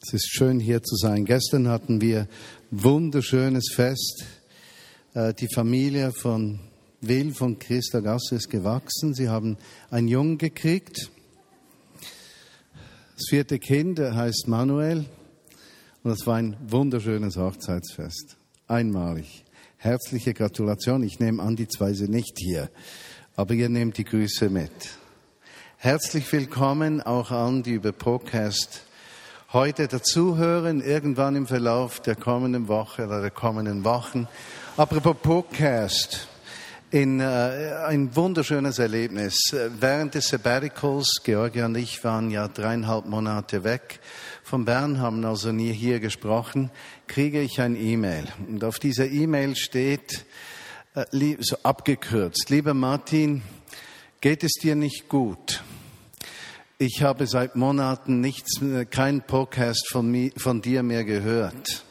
Es ist schön hier zu sein. Gestern hatten wir wunderschönes Fest. Äh, die Familie von Will von Christa Gasse ist gewachsen. Sie haben einen Jungen gekriegt. Das vierte Kind heißt Manuel. Und das war ein wunderschönes Hochzeitsfest. Einmalig. Herzliche Gratulation. Ich nehme an, die zwei sind nicht hier. Aber ihr nehmt die Grüße mit. Herzlich willkommen auch an, die über Podcast heute dazuhören, irgendwann im Verlauf der kommenden Woche oder der kommenden Wochen. Apropos Podcast, in, äh, ein wunderschönes Erlebnis. Während des Sabbaticals, Georgia und ich waren ja dreieinhalb Monate weg von Bern, haben also nie hier gesprochen, kriege ich ein E-Mail. Und auf dieser E-Mail steht, äh, so abgekürzt, lieber Martin, geht es dir nicht gut? Ich habe seit Monaten nichts, keinen Podcast von, mir, von dir mehr gehört.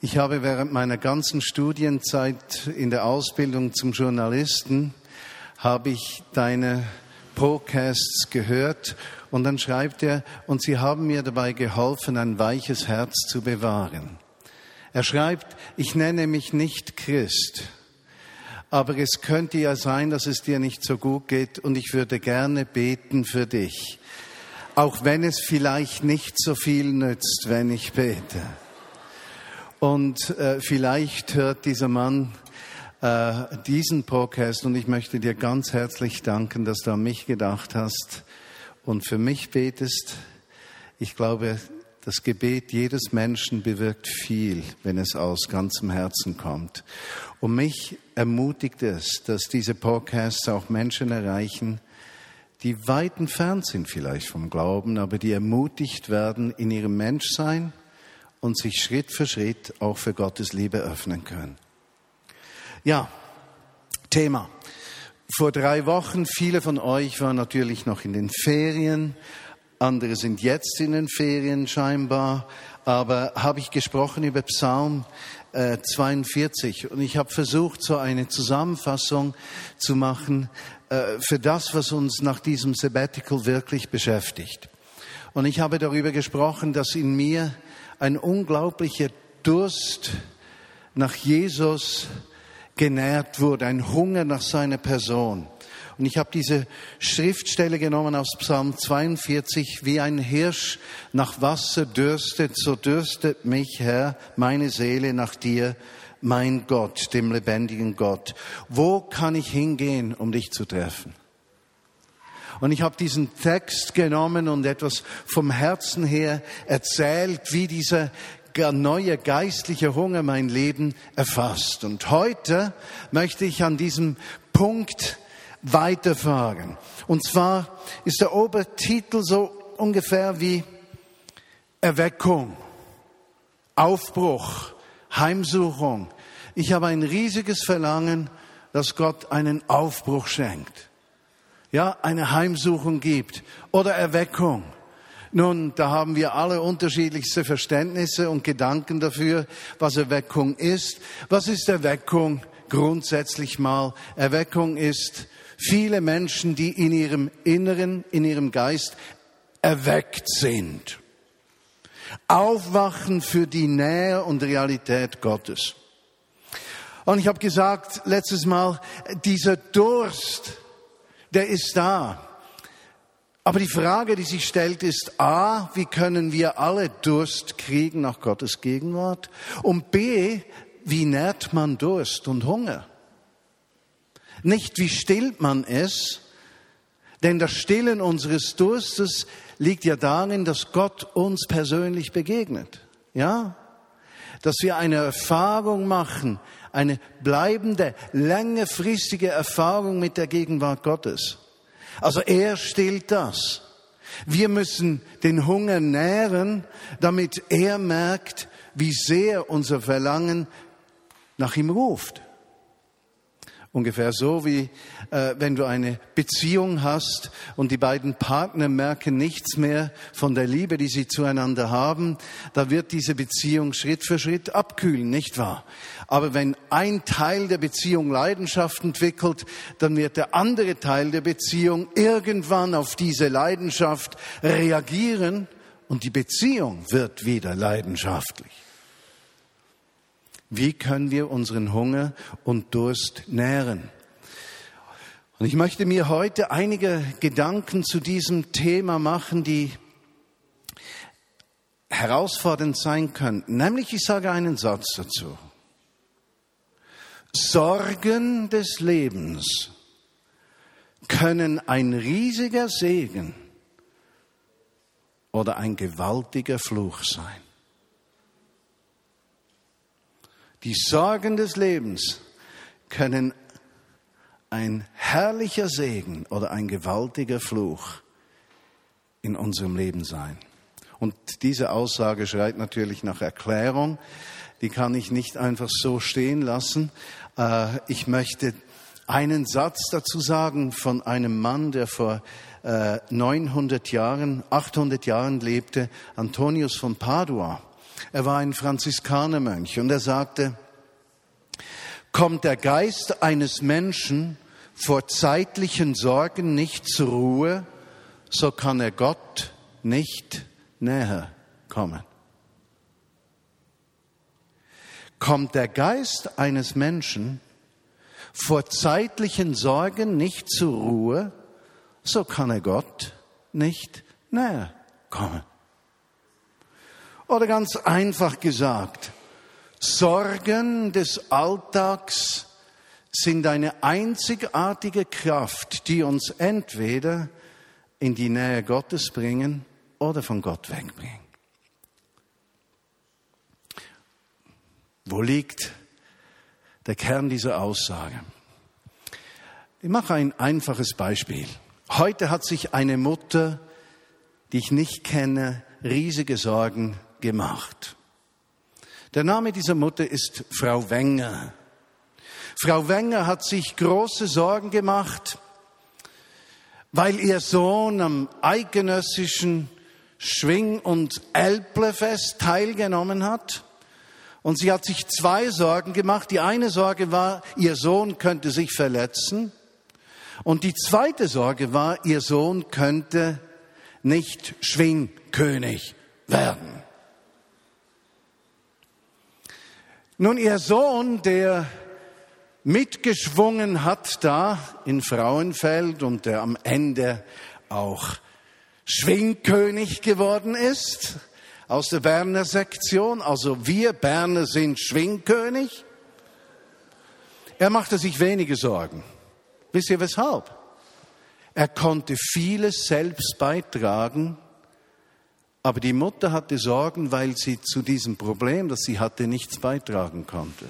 Ich habe während meiner ganzen Studienzeit in der Ausbildung zum Journalisten habe ich deine Podcasts gehört und dann schreibt er, und sie haben mir dabei geholfen, ein weiches Herz zu bewahren. Er schreibt, ich nenne mich nicht Christ, aber es könnte ja sein, dass es dir nicht so gut geht und ich würde gerne beten für dich, auch wenn es vielleicht nicht so viel nützt, wenn ich bete. Und äh, vielleicht hört dieser Mann äh, diesen Podcast und ich möchte dir ganz herzlich danken, dass du an mich gedacht hast und für mich betest. Ich glaube, das Gebet jedes Menschen bewirkt viel, wenn es aus ganzem Herzen kommt. Und mich ermutigt es, dass diese Podcasts auch Menschen erreichen, die weit entfernt sind vielleicht vom Glauben, aber die ermutigt werden in ihrem Menschsein und sich Schritt für Schritt auch für Gottes Liebe öffnen können. Ja, Thema. Vor drei Wochen, viele von euch waren natürlich noch in den Ferien, andere sind jetzt in den Ferien scheinbar, aber habe ich gesprochen über Psalm äh, 42 und ich habe versucht, so eine Zusammenfassung zu machen äh, für das, was uns nach diesem Sabbatical wirklich beschäftigt. Und ich habe darüber gesprochen, dass in mir ein unglaublicher Durst nach Jesus genährt wurde, ein Hunger nach seiner Person. Und ich habe diese Schriftstelle genommen aus Psalm 42, wie ein Hirsch nach Wasser dürstet, so dürstet mich, Herr, meine Seele nach dir, mein Gott, dem lebendigen Gott. Wo kann ich hingehen, um dich zu treffen? Und ich habe diesen Text genommen und etwas vom Herzen her erzählt, wie dieser neue geistliche Hunger mein Leben erfasst. Und heute möchte ich an diesem Punkt weiterfahren. Und zwar ist der Obertitel so ungefähr wie Erweckung, Aufbruch, Heimsuchung. Ich habe ein riesiges Verlangen, dass Gott einen Aufbruch schenkt. Ja, eine Heimsuchung gibt oder Erweckung. Nun, da haben wir alle unterschiedlichste Verständnisse und Gedanken dafür, was Erweckung ist. Was ist Erweckung? Grundsätzlich mal, Erweckung ist viele Menschen, die in ihrem Inneren, in ihrem Geist erweckt sind. Aufwachen für die Nähe und Realität Gottes. Und ich habe gesagt letztes Mal, dieser Durst, der ist da. Aber die Frage, die sich stellt, ist A, wie können wir alle Durst kriegen nach Gottes Gegenwart? Und B, wie nährt man Durst und Hunger? Nicht wie stillt man es, denn das Stillen unseres Durstes liegt ja darin, dass Gott uns persönlich begegnet. Ja? Dass wir eine Erfahrung machen, eine bleibende, längerfristige Erfahrung mit der Gegenwart Gottes. Also er stillt das. Wir müssen den Hunger nähren, damit er merkt, wie sehr unser Verlangen nach ihm ruft. Ungefähr so wie äh, wenn du eine Beziehung hast und die beiden Partner merken nichts mehr von der Liebe, die sie zueinander haben, da wird diese Beziehung Schritt für Schritt abkühlen, nicht wahr? Aber wenn ein Teil der Beziehung Leidenschaft entwickelt, dann wird der andere Teil der Beziehung irgendwann auf diese Leidenschaft reagieren und die Beziehung wird wieder leidenschaftlich. Wie können wir unseren Hunger und Durst nähren? Und ich möchte mir heute einige Gedanken zu diesem Thema machen, die herausfordernd sein könnten. Nämlich, ich sage einen Satz dazu. Sorgen des Lebens können ein riesiger Segen oder ein gewaltiger Fluch sein. Die Sorgen des Lebens können ein herrlicher Segen oder ein gewaltiger Fluch in unserem Leben sein. Und diese Aussage schreit natürlich nach Erklärung. Die kann ich nicht einfach so stehen lassen. Äh, ich möchte einen Satz dazu sagen von einem Mann, der vor 900 äh, Jahren, 800 Jahren lebte, Antonius von Padua. Er war ein Franziskanermönch und er sagte, kommt der Geist eines Menschen vor zeitlichen Sorgen nicht zur Ruhe, so kann er Gott nicht näher kommen. Kommt der Geist eines Menschen vor zeitlichen Sorgen nicht zur Ruhe, so kann er Gott nicht näher kommen. Oder ganz einfach gesagt, Sorgen des Alltags sind eine einzigartige Kraft, die uns entweder in die Nähe Gottes bringen oder von Gott wegbringen. Wo liegt der Kern dieser Aussage? Ich mache ein einfaches Beispiel. Heute hat sich eine Mutter, die ich nicht kenne, riesige Sorgen gemacht. Der Name dieser Mutter ist Frau Wenger. Frau Wenger hat sich große Sorgen gemacht, weil ihr Sohn am eidgenössischen Schwing- und Elblefest teilgenommen hat. Und sie hat sich zwei Sorgen gemacht. Die eine Sorge war, ihr Sohn könnte sich verletzen. Und die zweite Sorge war, ihr Sohn könnte nicht Schwingkönig werden. Nun, ihr Sohn, der mitgeschwungen hat da in Frauenfeld und der am Ende auch Schwingkönig geworden ist aus der Berner Sektion. Also wir Berner sind Schwingkönig. Er machte sich wenige Sorgen. Wisst ihr weshalb? Er konnte vieles selbst beitragen, aber die Mutter hatte Sorgen, weil sie zu diesem Problem, das sie hatte, nichts beitragen konnte.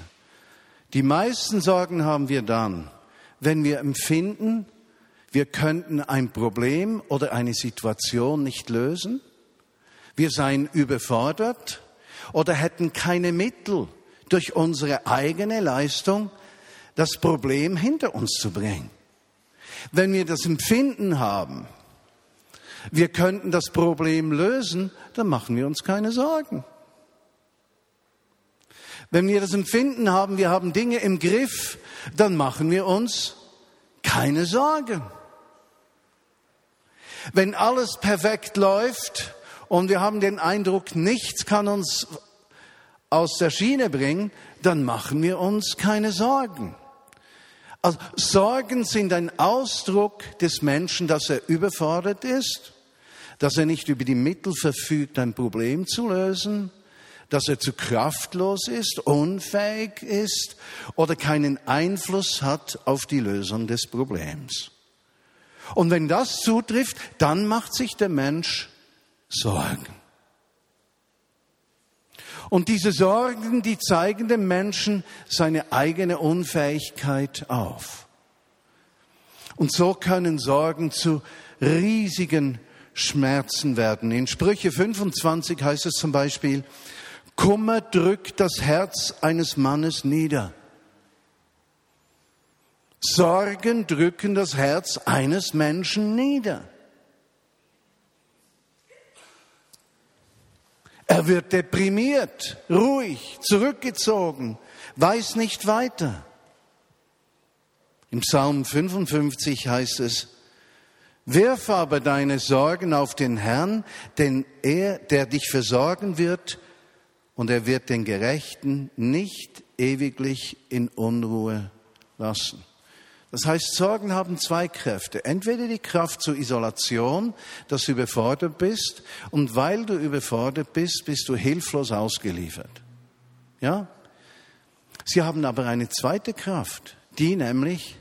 Die meisten Sorgen haben wir dann, wenn wir empfinden, wir könnten ein Problem oder eine Situation nicht lösen, wir seien überfordert oder hätten keine Mittel durch unsere eigene Leistung das Problem hinter uns zu bringen. Wenn wir das Empfinden haben, wir könnten das Problem lösen, dann machen wir uns keine Sorgen. Wenn wir das Empfinden haben, wir haben Dinge im Griff, dann machen wir uns keine Sorgen. Wenn alles perfekt läuft und wir haben den Eindruck, nichts kann uns aus der Schiene bringen, dann machen wir uns keine Sorgen. Also Sorgen sind ein Ausdruck des Menschen, dass er überfordert ist, dass er nicht über die Mittel verfügt, ein Problem zu lösen, dass er zu kraftlos ist, unfähig ist oder keinen Einfluss hat auf die Lösung des Problems. Und wenn das zutrifft, dann macht sich der Mensch Sorgen. Und diese Sorgen, die zeigen dem Menschen seine eigene Unfähigkeit auf. Und so können Sorgen zu riesigen Schmerzen werden. In Sprüche 25 heißt es zum Beispiel, Kummer drückt das Herz eines Mannes nieder. Sorgen drücken das Herz eines Menschen nieder. Er wird deprimiert, ruhig, zurückgezogen, weiß nicht weiter. Im Psalm 55 heißt es, Wirf aber deine Sorgen auf den Herrn, denn er, der dich versorgen wird, und er wird den Gerechten nicht ewiglich in Unruhe lassen. Das heißt, Sorgen haben zwei Kräfte. Entweder die Kraft zur Isolation, dass du überfordert bist, und weil du überfordert bist, bist du hilflos ausgeliefert. Ja? Sie haben aber eine zweite Kraft, die nämlich,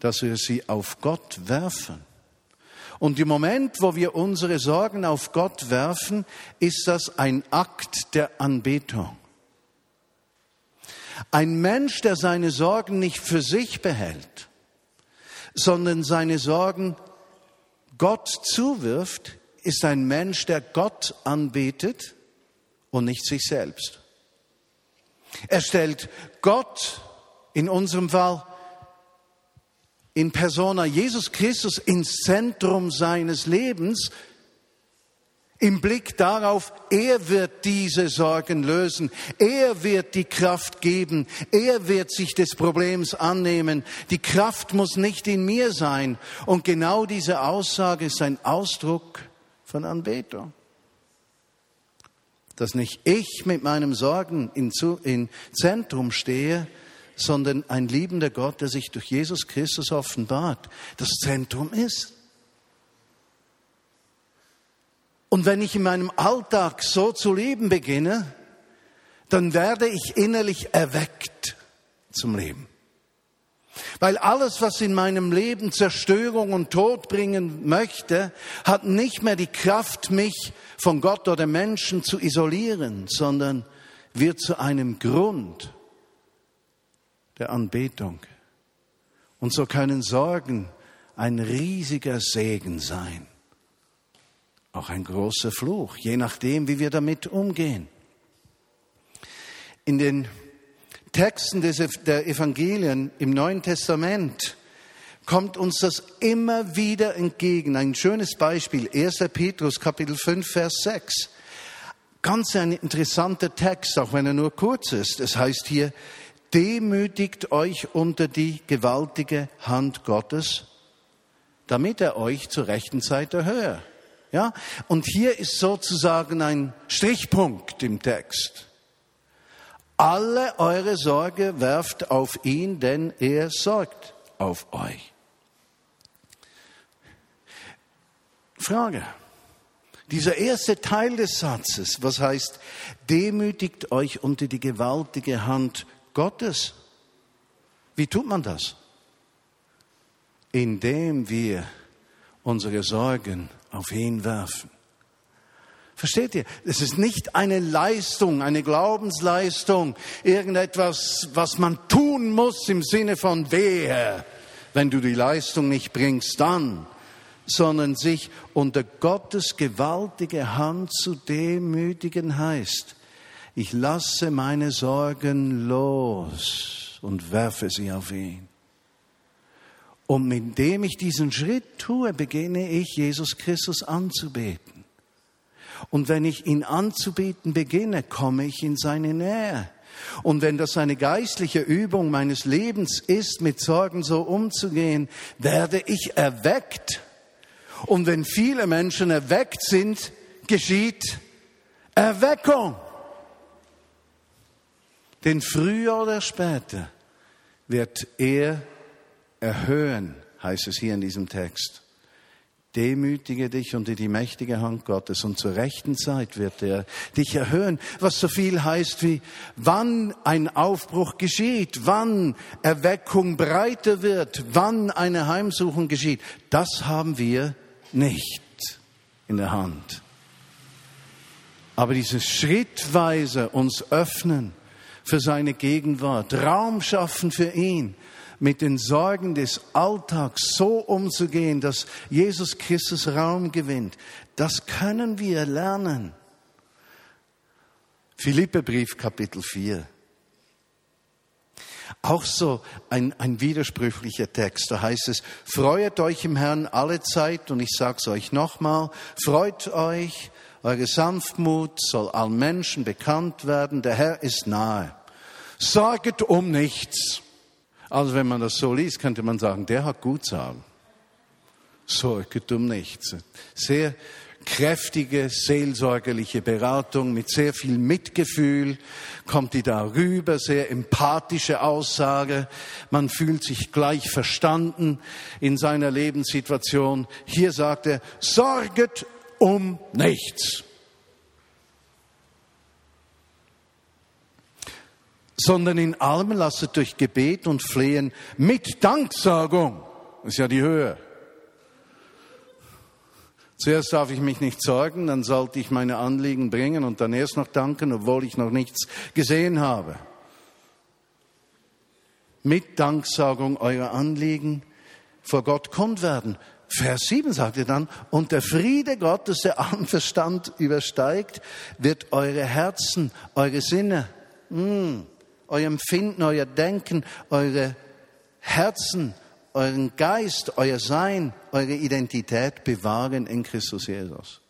dass wir sie auf Gott werfen. Und im Moment, wo wir unsere Sorgen auf Gott werfen, ist das ein Akt der Anbetung. Ein Mensch, der seine Sorgen nicht für sich behält, sondern seine Sorgen Gott zuwirft, ist ein Mensch, der Gott anbetet und nicht sich selbst. Er stellt Gott in unserem Fall in persona Jesus Christus ins Zentrum seines Lebens, im Blick darauf, er wird diese Sorgen lösen, er wird die Kraft geben, er wird sich des Problems annehmen. Die Kraft muss nicht in mir sein. Und genau diese Aussage ist ein Ausdruck von Anbetung. Dass nicht ich mit meinem Sorgen im Zentrum stehe, sondern ein liebender Gott, der sich durch Jesus Christus offenbart, das Zentrum ist. Und wenn ich in meinem Alltag so zu leben beginne, dann werde ich innerlich erweckt zum Leben. Weil alles, was in meinem Leben Zerstörung und Tod bringen möchte, hat nicht mehr die Kraft, mich von Gott oder Menschen zu isolieren, sondern wird zu einem Grund der Anbetung. Und so können Sorgen ein riesiger Segen sein. Auch ein großer Fluch, je nachdem, wie wir damit umgehen. In den Texten der Evangelien im Neuen Testament kommt uns das immer wieder entgegen. Ein schönes Beispiel, 1. Petrus Kapitel 5, Vers 6. Ganz ein interessanter Text, auch wenn er nur kurz ist. Es heißt hier, demütigt euch unter die gewaltige Hand Gottes, damit er euch zur rechten Zeit erhöhe. Ja? Und hier ist sozusagen ein Strichpunkt im Text. Alle eure Sorge werft auf ihn, denn er sorgt auf euch. Frage. Dieser erste Teil des Satzes, was heißt, demütigt euch unter die gewaltige Hand Gottes. Wie tut man das? Indem wir unsere Sorgen auf ihn werfen. Versteht ihr? Es ist nicht eine Leistung, eine Glaubensleistung, irgendetwas, was man tun muss im Sinne von wehe. Wenn du die Leistung nicht bringst, dann, sondern sich unter Gottes gewaltige Hand zu demütigen heißt, ich lasse meine Sorgen los und werfe sie auf ihn. Und indem ich diesen Schritt tue, beginne ich, Jesus Christus anzubeten. Und wenn ich ihn anzubeten beginne, komme ich in seine Nähe. Und wenn das eine geistliche Übung meines Lebens ist, mit Sorgen so umzugehen, werde ich erweckt. Und wenn viele Menschen erweckt sind, geschieht Erweckung. Denn früher oder später wird er erhöhen, heißt es hier in diesem Text. Demütige dich unter die mächtige Hand Gottes und zur rechten Zeit wird er dich erhöhen, was so viel heißt wie, wann ein Aufbruch geschieht, wann Erweckung breiter wird, wann eine Heimsuchung geschieht. Das haben wir nicht in der Hand. Aber dieses schrittweise uns öffnen für seine Gegenwart, Raum schaffen für ihn, mit den Sorgen des Alltags so umzugehen, dass Jesus Christus Raum gewinnt. Das können wir lernen. Philippebrief Kapitel 4. Auch so ein, ein widersprüchlicher Text. Da heißt es, freut euch im Herrn alle Zeit, und ich sage es euch nochmal, freut euch, eure Sanftmut soll allen Menschen bekannt werden, der Herr ist nahe. Sorget um nichts. Also wenn man das so liest, könnte man sagen, der hat gut sagen. sorget um nichts. Sehr kräftige seelsorgerliche Beratung mit sehr viel Mitgefühl, kommt die darüber, sehr empathische Aussage. Man fühlt sich gleich verstanden in seiner Lebenssituation. Hier sagt er, sorget um nichts. Sondern in allem lasset durch Gebet und Flehen mit Danksagung, das ist ja die Höhe, Zuerst darf ich mich nicht sorgen, dann sollte ich meine Anliegen bringen und dann erst noch danken, obwohl ich noch nichts gesehen habe. Mit Danksagung eurer Anliegen vor Gott kund werden. Vers 7 sagt er dann, und der Friede Gottes, der allen Verstand übersteigt, wird eure Herzen, eure Sinne, mh, hm, euer Empfinden, euer Denken, eure Herzen euren Geist, euer Sein, eure Identität bewahren in Christus Jesus.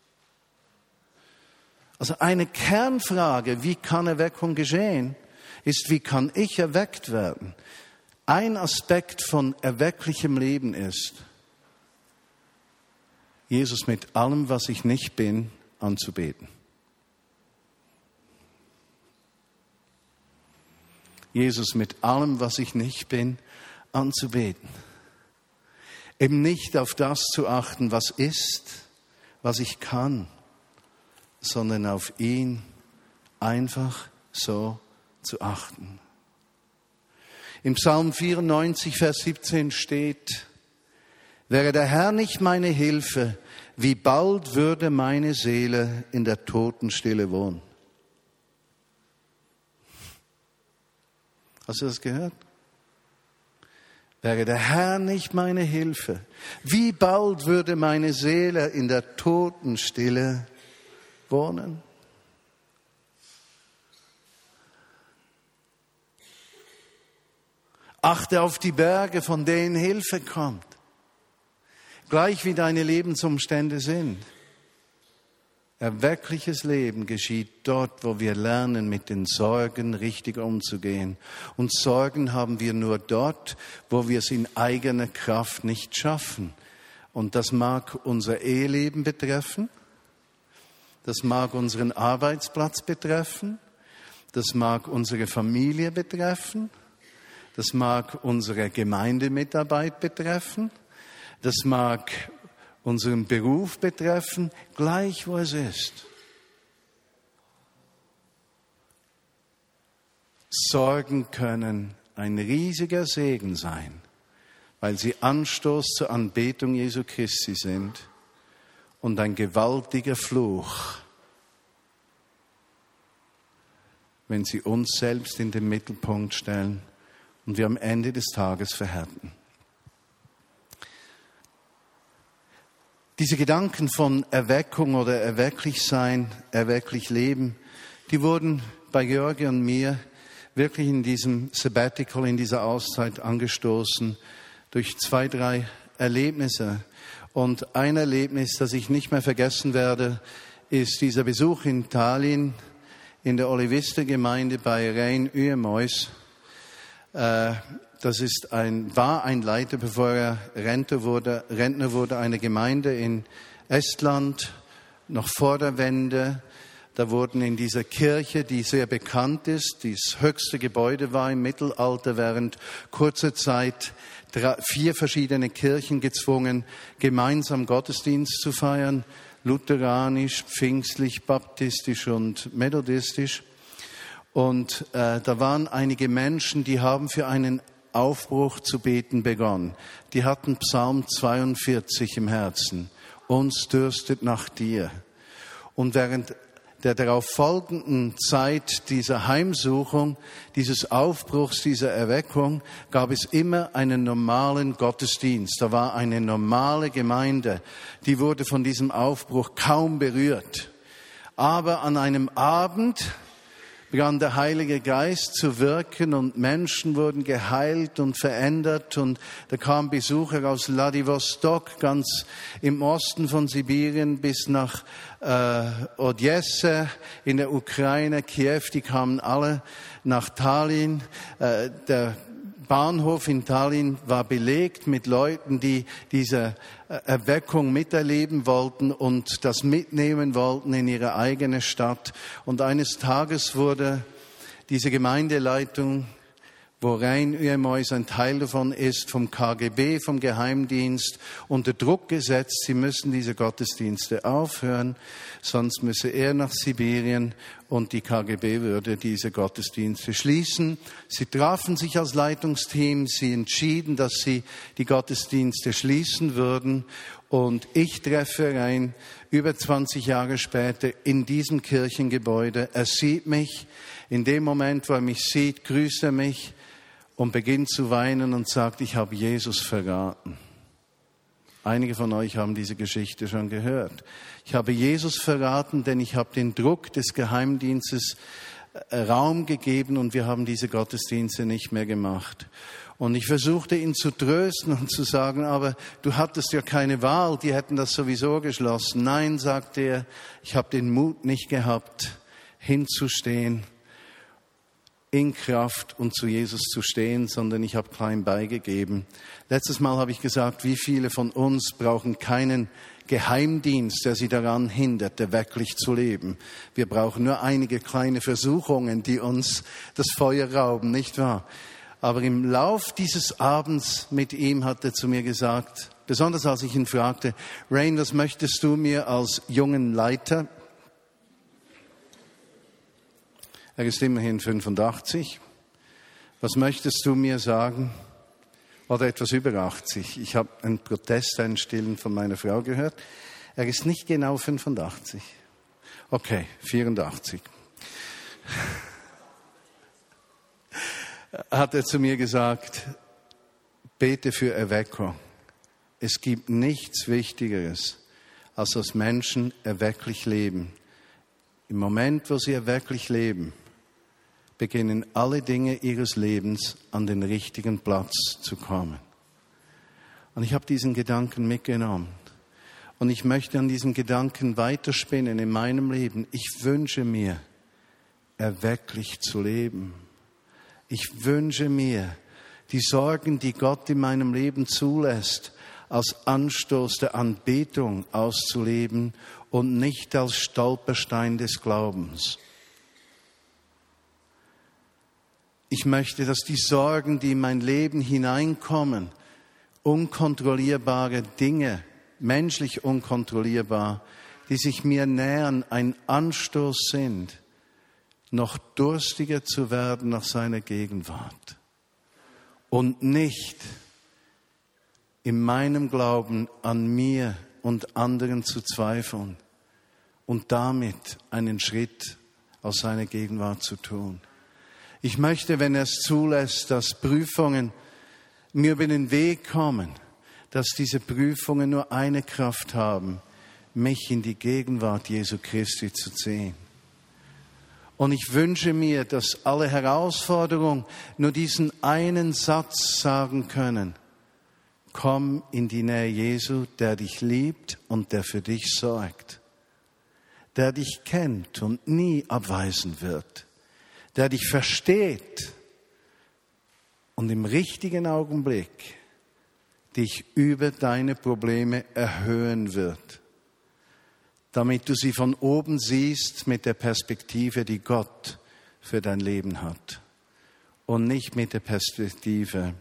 Also eine Kernfrage, wie kann Erweckung geschehen, ist, wie kann ich erweckt werden? Ein Aspekt von erwecklichem Leben ist, Jesus mit allem, was ich nicht bin, anzubeten. Jesus mit allem, was ich nicht bin, anzubeten. Eben nicht auf das zu achten, was ist, was ich kann, sondern auf ihn einfach so zu achten. Im Psalm 94, Vers 17 steht, wäre der Herr nicht meine Hilfe, wie bald würde meine Seele in der Totenstille wohnen. Hast du das gehört? Wäre der Herr nicht meine Hilfe, wie bald würde meine Seele in der Totenstille wohnen? Achte auf die Berge, von denen Hilfe kommt, gleich wie deine Lebensumstände sind. Erweckliches Leben geschieht dort, wo wir lernen, mit den Sorgen richtig umzugehen. Und Sorgen haben wir nur dort, wo wir es in eigener Kraft nicht schaffen. Und das mag unser Eheleben betreffen, das mag unseren Arbeitsplatz betreffen, das mag unsere Familie betreffen, das mag unsere Gemeindemitarbeit betreffen, das mag unseren Beruf betreffen, gleich wo es ist. Sorgen können ein riesiger Segen sein, weil sie Anstoß zur Anbetung Jesu Christi sind und ein gewaltiger Fluch, wenn sie uns selbst in den Mittelpunkt stellen und wir am Ende des Tages verhärten. Diese Gedanken von Erweckung oder erwecklich sein, erwecklich leben, die wurden bei Georgi und mir wirklich in diesem Sabbatical, in dieser Auszeit angestoßen durch zwei, drei Erlebnisse. Und ein Erlebnis, das ich nicht mehr vergessen werde, ist dieser Besuch in Tallinn in der Olivister-Gemeinde bei Rein Uemois. Äh, das ist ein, war ein Leiter, bevor er Rentner wurde, Rentner wurde, eine Gemeinde in Estland, noch vor der Wende. Da wurden in dieser Kirche, die sehr bekannt ist, die das höchste Gebäude war im Mittelalter, während kurzer Zeit drei, vier verschiedene Kirchen gezwungen, gemeinsam Gottesdienst zu feiern, lutheranisch, pfingstlich, baptistisch und methodistisch. Und äh, da waren einige Menschen, die haben für einen Aufbruch zu beten begonnen. Die hatten Psalm 42 im Herzen. Uns dürstet nach dir. Und während der darauf folgenden Zeit dieser Heimsuchung, dieses Aufbruchs, dieser Erweckung, gab es immer einen normalen Gottesdienst. Da war eine normale Gemeinde, die wurde von diesem Aufbruch kaum berührt. Aber an einem Abend, begann der Heilige Geist zu wirken und Menschen wurden geheilt und verändert und da kamen Besucher aus Vladivostok, ganz im Osten von Sibirien bis nach äh, Odessa in der Ukraine, Kiew, die kamen alle nach Tallinn. Äh, der Bahnhof in Tallinn war belegt mit Leuten, die diese äh, Erweckung miterleben wollten und das mitnehmen wollten in ihre eigene Stadt. Und eines Tages wurde diese Gemeindeleitung wo Rhein-Uemois ein Teil davon ist, vom KGB, vom Geheimdienst, unter Druck gesetzt. Sie müssen diese Gottesdienste aufhören, sonst müsse er nach Sibirien und die KGB würde diese Gottesdienste schließen. Sie trafen sich als Leitungsteam, sie entschieden, dass sie die Gottesdienste schließen würden und ich treffe rein über 20 Jahre später in diesem Kirchengebäude. Er sieht mich. In dem Moment, wo er mich sieht, grüßt er mich und beginnt zu weinen und sagt, ich habe Jesus verraten. Einige von euch haben diese Geschichte schon gehört. Ich habe Jesus verraten, denn ich habe den Druck des Geheimdienstes äh, Raum gegeben und wir haben diese Gottesdienste nicht mehr gemacht. Und ich versuchte ihn zu trösten und zu sagen, aber du hattest ja keine Wahl, die hätten das sowieso geschlossen. Nein, sagte er, ich habe den Mut nicht gehabt, hinzustehen in Kraft und zu Jesus zu stehen, sondern ich habe klein beigegeben. Letztes Mal habe ich gesagt, wie viele von uns brauchen keinen Geheimdienst, der sie daran hindert, wirklich zu leben. Wir brauchen nur einige kleine Versuchungen, die uns das Feuer rauben, nicht wahr? Aber im Lauf dieses Abends mit ihm hat er zu mir gesagt, besonders als ich ihn fragte, Rain, was möchtest du mir als jungen Leiter Er ist immerhin 85. Was möchtest du mir sagen? Oder etwas über 80. Ich habe einen Protest, einen Stillen von meiner Frau gehört. Er ist nicht genau 85. Okay, 84. Hat er zu mir gesagt, bete für Erweckung. Es gibt nichts Wichtigeres, als dass Menschen erwecklich leben. Im Moment, wo sie erwecklich leben, beginnen alle Dinge ihres Lebens an den richtigen Platz zu kommen. Und ich habe diesen Gedanken mitgenommen. Und ich möchte an diesem Gedanken weiterspinnen in meinem Leben. Ich wünsche mir, erwecklich zu leben. Ich wünsche mir, die Sorgen, die Gott in meinem Leben zulässt, als Anstoß der Anbetung auszuleben und nicht als Stolperstein des Glaubens. Ich möchte, dass die Sorgen, die in mein Leben hineinkommen, unkontrollierbare Dinge, menschlich unkontrollierbar, die sich mir nähern, ein Anstoß sind, noch durstiger zu werden nach seiner Gegenwart und nicht in meinem Glauben an mir und anderen zu zweifeln und damit einen Schritt aus seiner Gegenwart zu tun. Ich möchte, wenn er es zulässt, dass Prüfungen mir über den Weg kommen, dass diese Prüfungen nur eine Kraft haben, mich in die Gegenwart Jesu Christi zu ziehen. Und ich wünsche mir, dass alle Herausforderungen nur diesen einen Satz sagen können. Komm in die Nähe Jesu, der dich liebt und der für dich sorgt, der dich kennt und nie abweisen wird der dich versteht und im richtigen Augenblick dich über deine Probleme erhöhen wird, damit du sie von oben siehst mit der Perspektive, die Gott für dein Leben hat und nicht mit der Perspektive,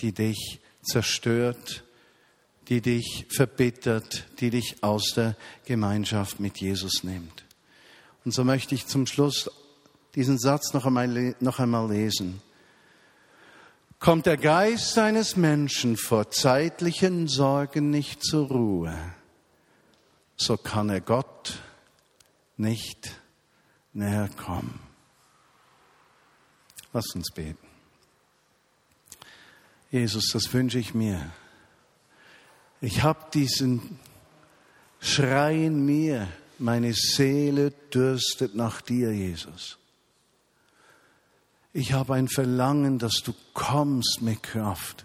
die dich zerstört, die dich verbittert, die dich aus der Gemeinschaft mit Jesus nimmt. Und so möchte ich zum Schluss diesen Satz noch einmal, noch einmal lesen. Kommt der Geist eines Menschen vor zeitlichen Sorgen nicht zur Ruhe, so kann er Gott nicht näher kommen. Lass uns beten. Jesus, das wünsche ich mir. Ich habe diesen Schrei in mir, meine Seele dürstet nach dir, Jesus. Ich habe ein Verlangen, dass du kommst mit Kraft.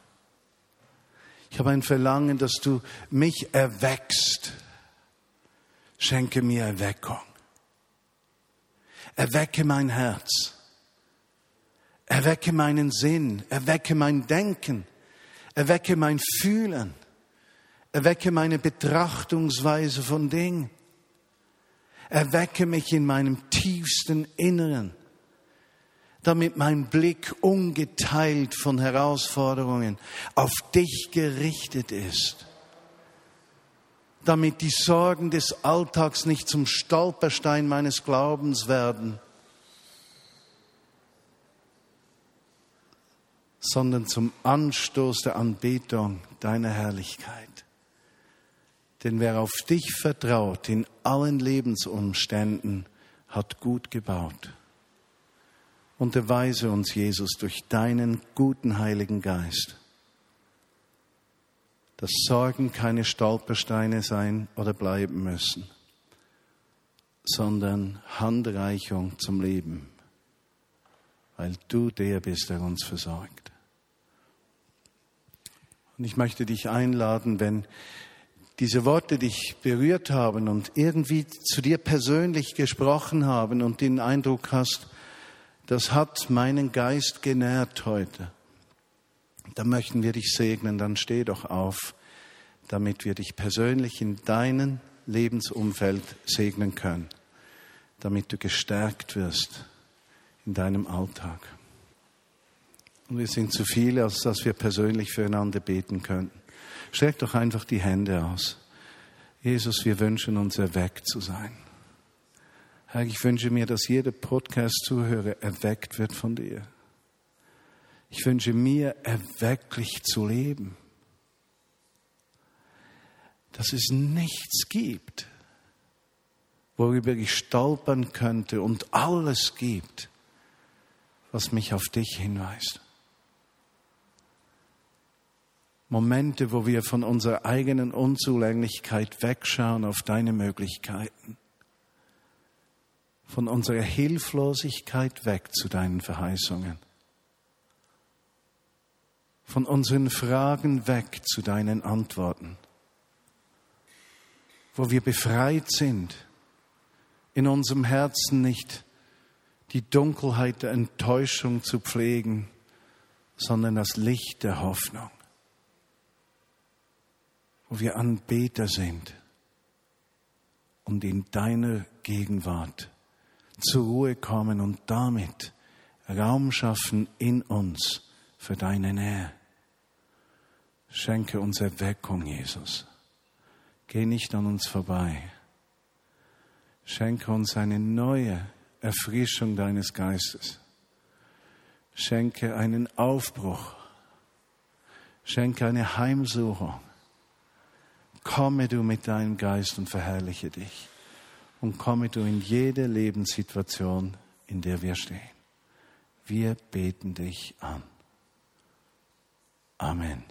Ich habe ein Verlangen, dass du mich erweckst. Schenke mir Erweckung. Erwecke mein Herz. Erwecke meinen Sinn, erwecke mein Denken, erwecke mein Fühlen, erwecke meine Betrachtungsweise von Dingen, erwecke mich in meinem tiefsten Inneren, damit mein Blick ungeteilt von Herausforderungen auf dich gerichtet ist damit die Sorgen des Alltags nicht zum Stolperstein meines Glaubens werden, sondern zum Anstoß der Anbetung deiner Herrlichkeit. Denn wer auf dich vertraut in allen Lebensumständen, hat gut gebaut. Unterweise uns, Jesus, durch deinen guten Heiligen Geist dass Sorgen keine Stolpersteine sein oder bleiben müssen, sondern Handreichung zum Leben, weil du der bist, der uns versorgt. Und ich möchte dich einladen, wenn diese Worte dich berührt haben und irgendwie zu dir persönlich gesprochen haben und den Eindruck hast, das hat meinen Geist genährt heute da möchten wir dich segnen, dann steh doch auf, damit wir dich persönlich in deinem Lebensumfeld segnen können, damit du gestärkt wirst in deinem Alltag. Und wir sind zu viele, als dass wir persönlich füreinander beten könnten. Streck doch einfach die Hände aus. Jesus, wir wünschen uns erweckt zu sein. Herr, ich wünsche mir, dass jeder Podcast-Zuhörer erweckt wird von dir. Ich wünsche mir, erwecklich zu leben. Dass es nichts gibt, worüber ich stolpern könnte und alles gibt, was mich auf dich hinweist. Momente, wo wir von unserer eigenen Unzulänglichkeit wegschauen auf deine Möglichkeiten. Von unserer Hilflosigkeit weg zu deinen Verheißungen. Von unseren Fragen weg zu deinen Antworten, wo wir befreit sind, in unserem Herzen nicht die Dunkelheit der Enttäuschung zu pflegen, sondern das Licht der Hoffnung, wo wir Anbeter sind und in deiner Gegenwart zur Ruhe kommen und damit Raum schaffen in uns für deine Nähe. Schenke uns Erweckung, Jesus. Geh nicht an uns vorbei. Schenke uns eine neue Erfrischung deines Geistes. Schenke einen Aufbruch. Schenke eine Heimsuchung. Komme du mit deinem Geist und verherrliche dich. Und komme du in jede Lebenssituation, in der wir stehen. Wir beten dich an. Amen.